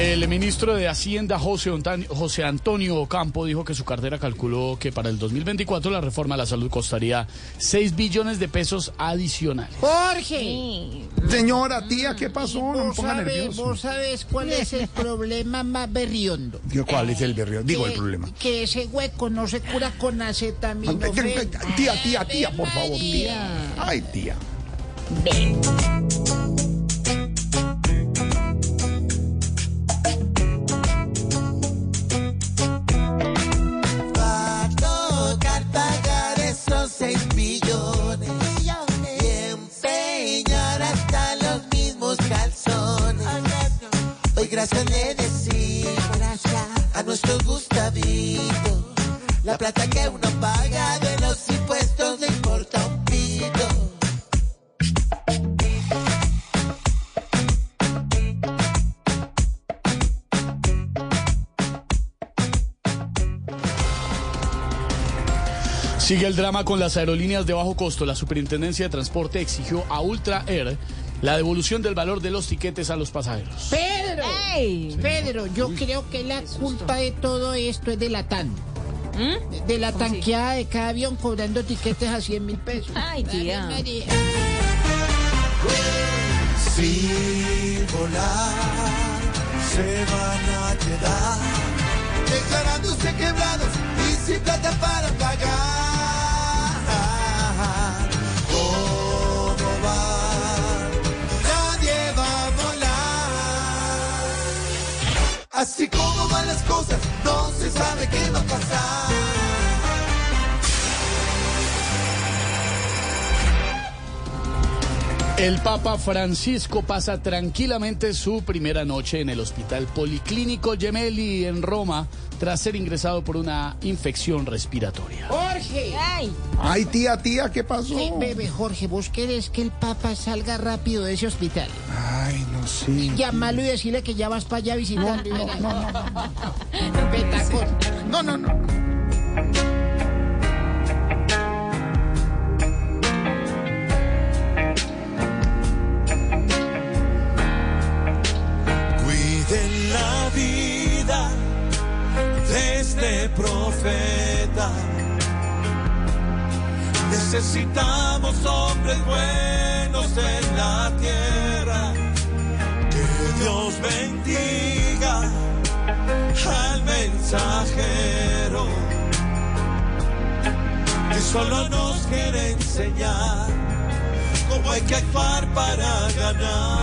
El ministro de Hacienda, José, Antonio Ocampo, dijo que su cartera calculó que para el 2024 la reforma a la salud costaría 6 billones de pesos adicionales. Jorge, Señora, tía, ¿qué pasó? No me vos ponga sabes, nervioso. vos sabes cuál es el problema más berriondo. ¿Qué- ¿Cuál es el berrio? Digo, el problema. Que ese hueco no se cura con acetaminofén. Tía, tía, tía, por favor, tía. Ay, tía. Va Hoy gracias le decimos a nuestro Gustavito. La plata que uno paga de los impuestos le importa un pito. Sigue el drama con las aerolíneas de bajo costo. La Superintendencia de Transporte exigió a Ultra Air la devolución del valor de los tiquetes a los pasajeros. Pedro, Pedro, yo creo que la culpa de todo esto es de la TAN. ¿Mm? De la tanqueada de cada avión cobrando tiquetes a 100 mil pesos. Ay, tía. María. Sin volar se van a quedar declarándose quebrados y sin plata para pagar. Así como van las cosas, no se sabe qué va a pasar. El Papa Francisco pasa tranquilamente su primera noche en el Hospital Policlínico Gemelli en Roma tras ser ingresado por una infección respiratoria. Jorge. Ay, Ay, tía, tía, ¿qué pasó? Sí, bebé, Jorge, ¿vos querés que el Papa salga rápido de ese hospital? Ay, no sé. Llámalo y decirle que ya vas para allá a visitarlo. No, no, no, no. Petacón. No, no, no. Cuiden la vida de este profeta. Necesitamos hombres buenos en la tierra. Que Dios bendiga al mensajero. Que solo nos quiere enseñar cómo hay que actuar para ganar.